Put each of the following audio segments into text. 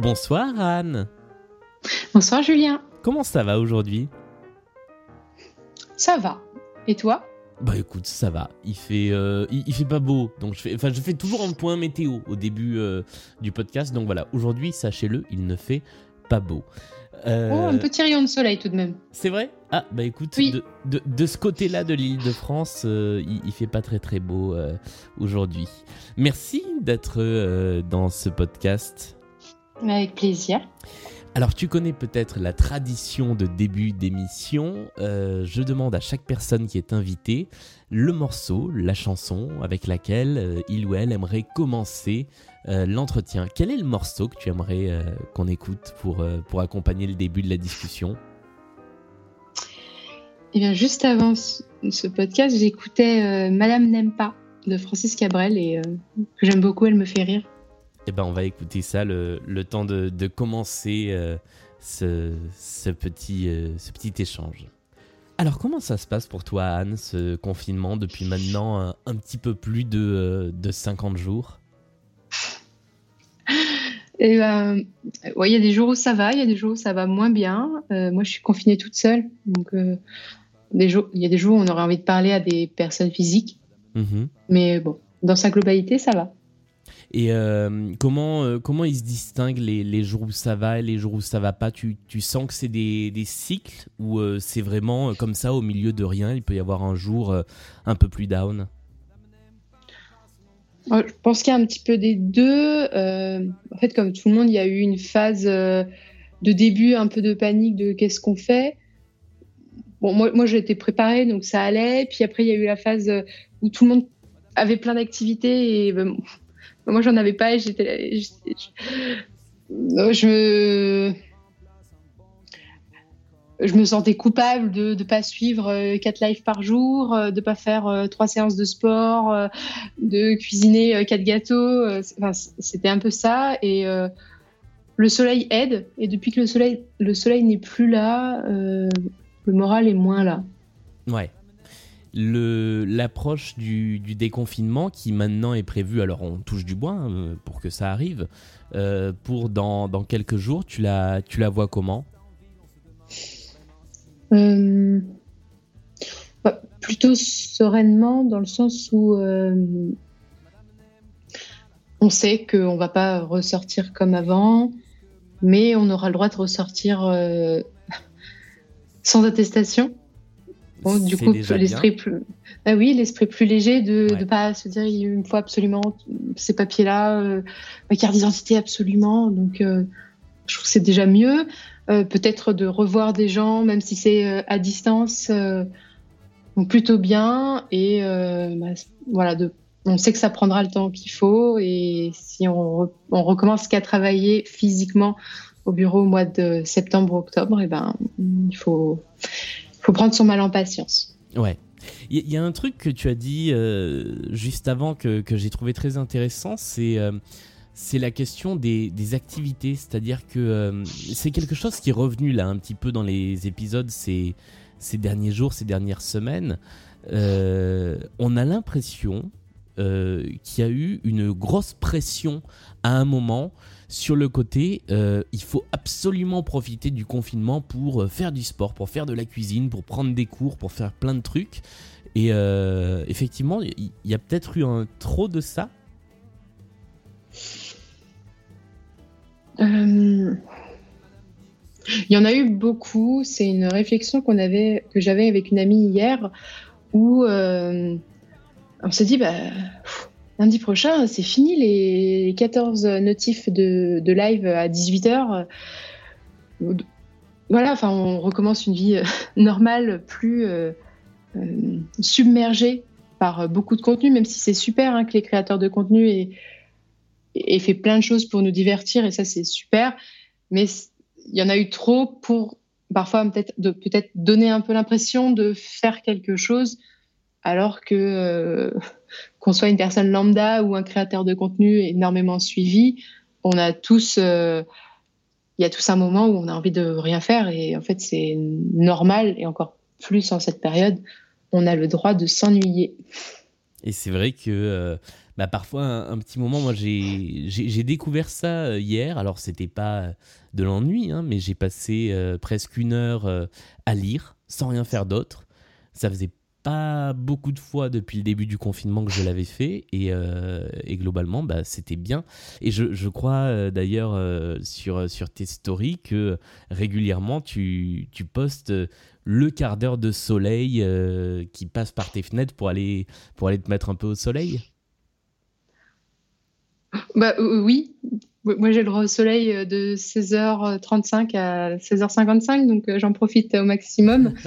Bonsoir Anne. Bonsoir Julien. Comment ça va aujourd'hui? Ça va. Et toi? Bah écoute, ça va. Il fait, euh, il, fait pas beau, donc je fais, enfin je fais toujours un point météo au début euh, du podcast. Donc voilà, aujourd'hui, sachez-le, il ne fait pas beau. Euh, oh, un petit rayon de soleil tout de même. C'est vrai? Ah, bah écoute, de, de, ce côté-là de l'île de France, il, il, fait pas très très beau aujourd'hui. Merci d'être dans ce podcast. Avec plaisir. Alors tu connais peut-être la tradition de début d'émission. Euh, je demande à chaque personne qui est invitée le morceau, la chanson avec laquelle euh, il ou elle aimerait commencer euh, l'entretien. Quel est le morceau que tu aimerais qu'on écoute pour, pour accompagner le début de la discussion? Eh bien juste avant ce podcast, j'écoutais Madame n'aime pas de Francis Cabrel et que j'aime beaucoup, elle me fait rire. Eh ben, on va écouter ça le, temps de, commencer euh, ce, petit, euh, ce petit échange. Alors, comment ça se passe pour toi, Anne, ce confinement depuis maintenant un, petit peu plus de, de 50 jours? Eh ben, il y a des jours où ça va, il y a des jours où ça va moins bien. Euh, moi, je suis confinée toute seule, donc des jours, il y a des jours où on aurait envie de parler à des personnes physiques. Mm-hmm. Mais bon, dans sa globalité, ça va. Et euh, comment, euh, comment ils se distinguent les, les, jours où ça va et les jours où ça va pas? Tu, tu sens que c'est des, des, cycles ou euh, c'est vraiment comme ça au milieu de rien Il peut y avoir un jour un peu plus down? Je pense qu'il y a un petit peu des deux. en fait, comme tout le monde, il y a eu une phase de début, un peu de panique de qu'est-ce qu'on fait. Bon, moi, moi j'étais préparée, donc ça allait. Puis après, il y a eu la phase où tout le monde avait plein d'activités et ben, moi, j'en avais pas j'étais. Je me. Je me sentais coupable de ne pas suivre euh, quatre lives par jour, euh, de ne pas faire euh, trois séances de sport, de cuisiner quatre gâteaux. C'était un peu ça. Et le soleil aide. Et depuis que le soleil, le soleil n'est plus là, le moral est moins là. Ouais l'approche du, déconfinement qui maintenant est prévue, alors on touche du bois hein, pour que ça arrive, euh, pour dans, quelques jours, tu la, tu la vois comment? Euh, bah, Plutôt sereinement, dans le sens où euh, on sait qu'on ne va pas ressortir comme avant, mais on aura le droit de ressortir sans attestation du coup, l'esprit plus, ah oui, l'esprit plus léger de ne pas se dire il me faut absolument ces papiers-là, euh, ma carte d'identité absolument. Donc, euh, je trouve que c'est déjà mieux. Euh, peut-être de revoir des gens, même si c'est à distance, plutôt bien. Et bah, voilà, de, on sait que ça prendra le temps qu'il faut. Et si on, on recommence qu'à travailler physiquement au bureau au mois de septembre-octobre, et eh ben, il faut faut prendre son mal en patience. Ouais. Il y, a un truc que tu as dit euh, juste avant que, que j'ai trouvé très intéressant, c'est euh, la question des, des activités. C'est-à-dire que euh, c'est quelque chose qui est revenu là un petit peu dans les épisodes ces, ces derniers jours, ces dernières semaines. on a l'impression qu'il y a eu une grosse pression à un moment sur le côté, euh, il faut absolument profiter du confinement pour euh, faire du sport, pour faire de la cuisine, pour prendre des cours, pour faire plein de trucs. Et euh, effectivement, il y, a peut-être eu un trop de ça. Il y en a eu beaucoup. C'est une réflexion qu'on avait, que j'avais avec une amie hier, où on s'est dit, bah, lundi prochain, c'est fini les 14 notifs de, live à 18h. Voilà, enfin, on recommence une vie euh, normale, plus euh, euh, submergée par beaucoup de contenu, même si c'est super hein, que les créateurs de contenu aient, fait plein de choses pour nous divertir, et ça, c'est super. Mais il y en a eu trop pour parfois peut-être peut donner un peu l'impression de faire quelque chose alors que qu'on soit une personne lambda ou un créateur de contenu énormément suivi, on a tous, euh, il y a tous un moment où on a envie de rien faire et en fait c'est normal et encore plus en cette période, on a le droit de s'ennuyer. Et c'est vrai que bah, parfois, un, petit moment, moi j'ai découvert ça hier. Alors, c'était pas de l'ennui, hein, mais j'ai passé presque une heure à lire sans rien faire d'autre. Ça faisait pas beaucoup de fois depuis le début du confinement que je l'avais fait et, euh, globalement bah, c'était bien. Et je, crois euh, d'ailleurs euh, sur, sur tes stories que régulièrement tu, tu postes le quart d'heure de soleil qui passe par tes fenêtres pour aller, pour aller te mettre un peu au soleil. Bah, oui, moi j'ai le droit au soleil de 16h35 à 16h55 donc j'en profite au maximum.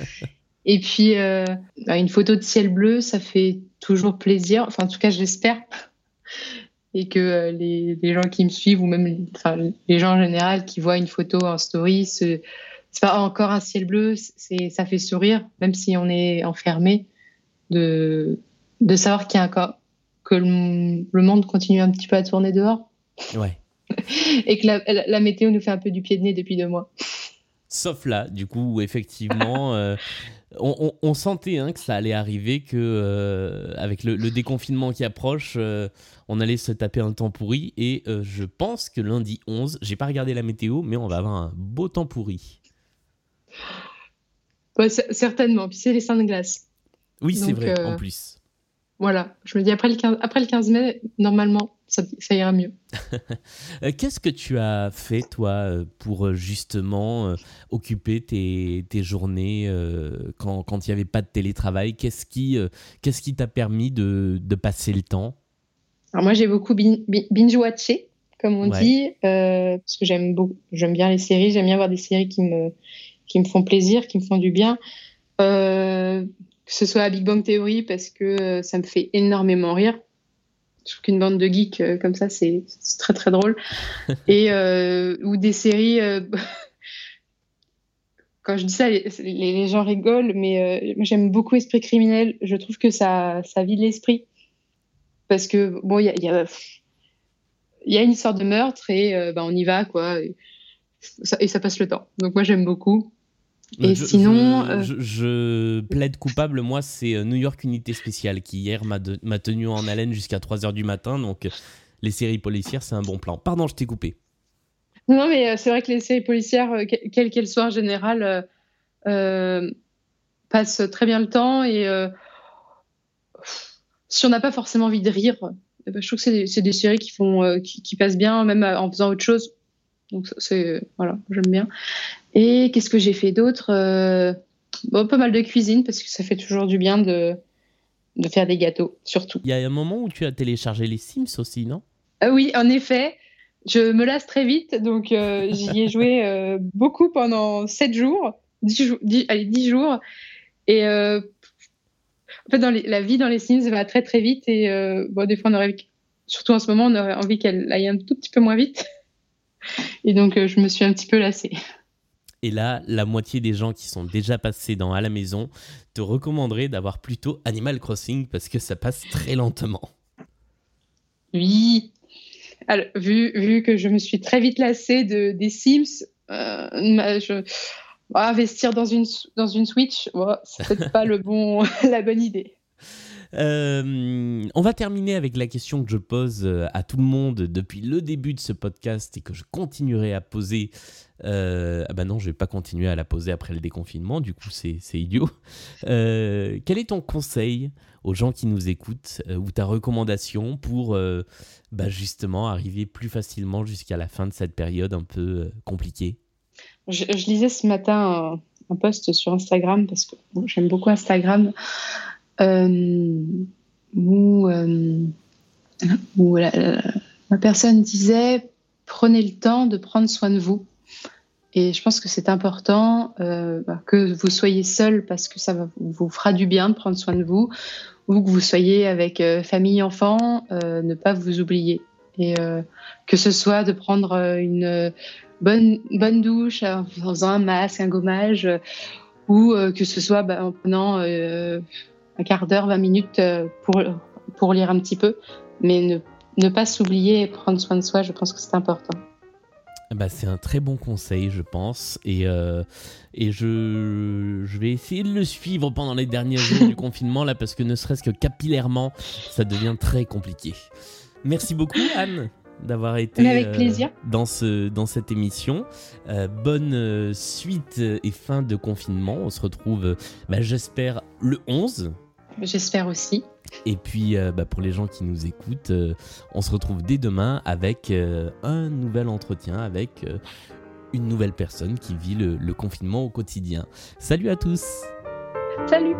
Et puis, euh, une photo de ciel bleu, ça fait toujours plaisir. Enfin, en tout cas, j'espère. Et que euh, les, les, gens qui me suivent, ou même les, enfin, les gens en général qui voient une photo en story, c'est pas encore un ciel bleu, c'est, ça fait sourire, même si on est enfermé, de, de savoir qu'il y a encore, que le, le, monde continue un petit peu à tourner dehors. Ouais. Et que la, la, météo nous fait un peu du pied de nez depuis deux mois. Sauf là, du coup, où effectivement, euh, on, sentait hein, que ça allait arriver, que euh, avec le, déconfinement qui approche, euh, on allait se taper un temps pourri. Et je pense que lundi 11, j'ai pas regardé la météo, mais on va avoir un beau temps pourri. certainement. Puis c'est les seins de glace. Oui, c'est vrai, en plus. Voilà, je me dis après le 15, après le 15 mai, normalement, ça, ira mieux. Euh, qu'est-ce que tu as fait, toi, euh, pour euh, justement occuper tes, journées quand il n'y avait pas de télétravail? Qu'est-ce qui qu'est-ce qui t'a permis de, passer le temps? Alors moi, j'ai beaucoup binge-watché, comme on dit, parce que j'aime beaucoup, j'aime bien les séries, j'aime bien voir des séries qui me, qui me font plaisir, qui me font du bien que ce soit à Big Bang Theory parce que euh, ça me fait énormément rire. Je trouve qu'une bande de geeks euh, comme ça, c'est très très drôle. Et euh, ou des séries. quand je dis ça, les, gens rigolent, mais j'aime beaucoup Esprit criminel. Je trouve que ça, ça vide l'esprit. Parce que, bon, il y a, y, a, y a, une histoire de meurtre et bah, on y va, quoi. et ça passe le temps. Donc, moi, j'aime beaucoup. Et sinon. Euh, je, plaide coupable, moi, c'est euh, New York Unité Spéciale qui, hier, m'a tenu en haleine jusqu'à 3h du matin. Donc, les séries policières, c'est un bon plan. Pardon, je t'ai coupé. Non, mais euh, c'est vrai que les séries policières, quelles qu'elles soient en général, passent très bien le temps. Et si on n'a pas forcément envie de rire, eh ben, je trouve que c'est des, séries qui, font, qui, qui, passent bien, même en faisant autre chose. Donc, c'est. Voilà, j'aime bien. Et qu'est-ce que j'ai fait d'autre euh, bon, Pas mal de cuisine parce que ça fait toujours du bien de, de faire des gâteaux, surtout. Il y a un moment où tu as téléchargé les Sims aussi, non? Ah Oui, en effet. Je me lasse très vite, donc euh, j'y ai joué euh, beaucoup pendant 7 jours, 10, 10, allez, 10 jours. Et en fait, dans la vie dans les Sims va très très vite. Et bon, des fois, on aurait, surtout en ce moment, on aurait envie qu'elle aille un tout petit peu moins vite. Et donc, je me suis un petit peu lassée. Et là, la moitié des gens qui sont déjà passés dans à la maison te recommanderaient d'avoir plutôt Animal Crossing parce que ça passe très lentement. Oui. Alors, vu, vu que je me suis très vite lassée de, des Sims, euh, je, investir dans une, dans une Switch, c'est peut-être pas le bon, la bonne idée. Euh, on va terminer avec la question que je pose euh, à tout le monde depuis le début de ce podcast et que je continuerai à poser. Euh, ah bah non, je vais pas continuer à la poser après le déconfinement, du coup c'est idiot. quel est ton conseil aux gens qui nous écoutent ou ta recommandation pour bah justement arriver plus facilement jusqu'à la fin de cette période un peu compliquée? Je, lisais ce matin un, post sur Instagram parce que j'aime beaucoup Instagram euh, où, euh, où la, personne disait prenez le temps de prendre soin de vous. Et je pense que c'est important euh, bah, que vous soyez seul parce que ça vous fera du bien de prendre soin de vous, ou que vous soyez avec famille, enfants, ne pas vous oublier. Et que ce soit de prendre une bonne, bonne douche en faisant un masque, un gommage, ou que ce soit bah, en prenant un quart d'heure, 20 minutes euh, pour, pour lire un petit peu, mais ne, ne pas s'oublier et prendre soin de soi, je pense que c'est important. Bah, c'est un très bon conseil, je pense. Et, euh, et je, je vais essayer de le suivre pendant les derniers jours du confinement, là, parce que ne serait-ce que capillairement, ça devient très compliqué. Merci beaucoup, Anne d'avoir été avec plaisir. dans, ce, dans cette émission. bonne suite et fin de confinement. On se retrouve, bah, j'espère, le 11. J'espère aussi. Et puis, euh, bah, pour les gens qui nous écoutent, euh, on se retrouve dès demain avec euh, un nouvel entretien avec une nouvelle personne qui vit le, le confinement au quotidien. Salut à tous Salut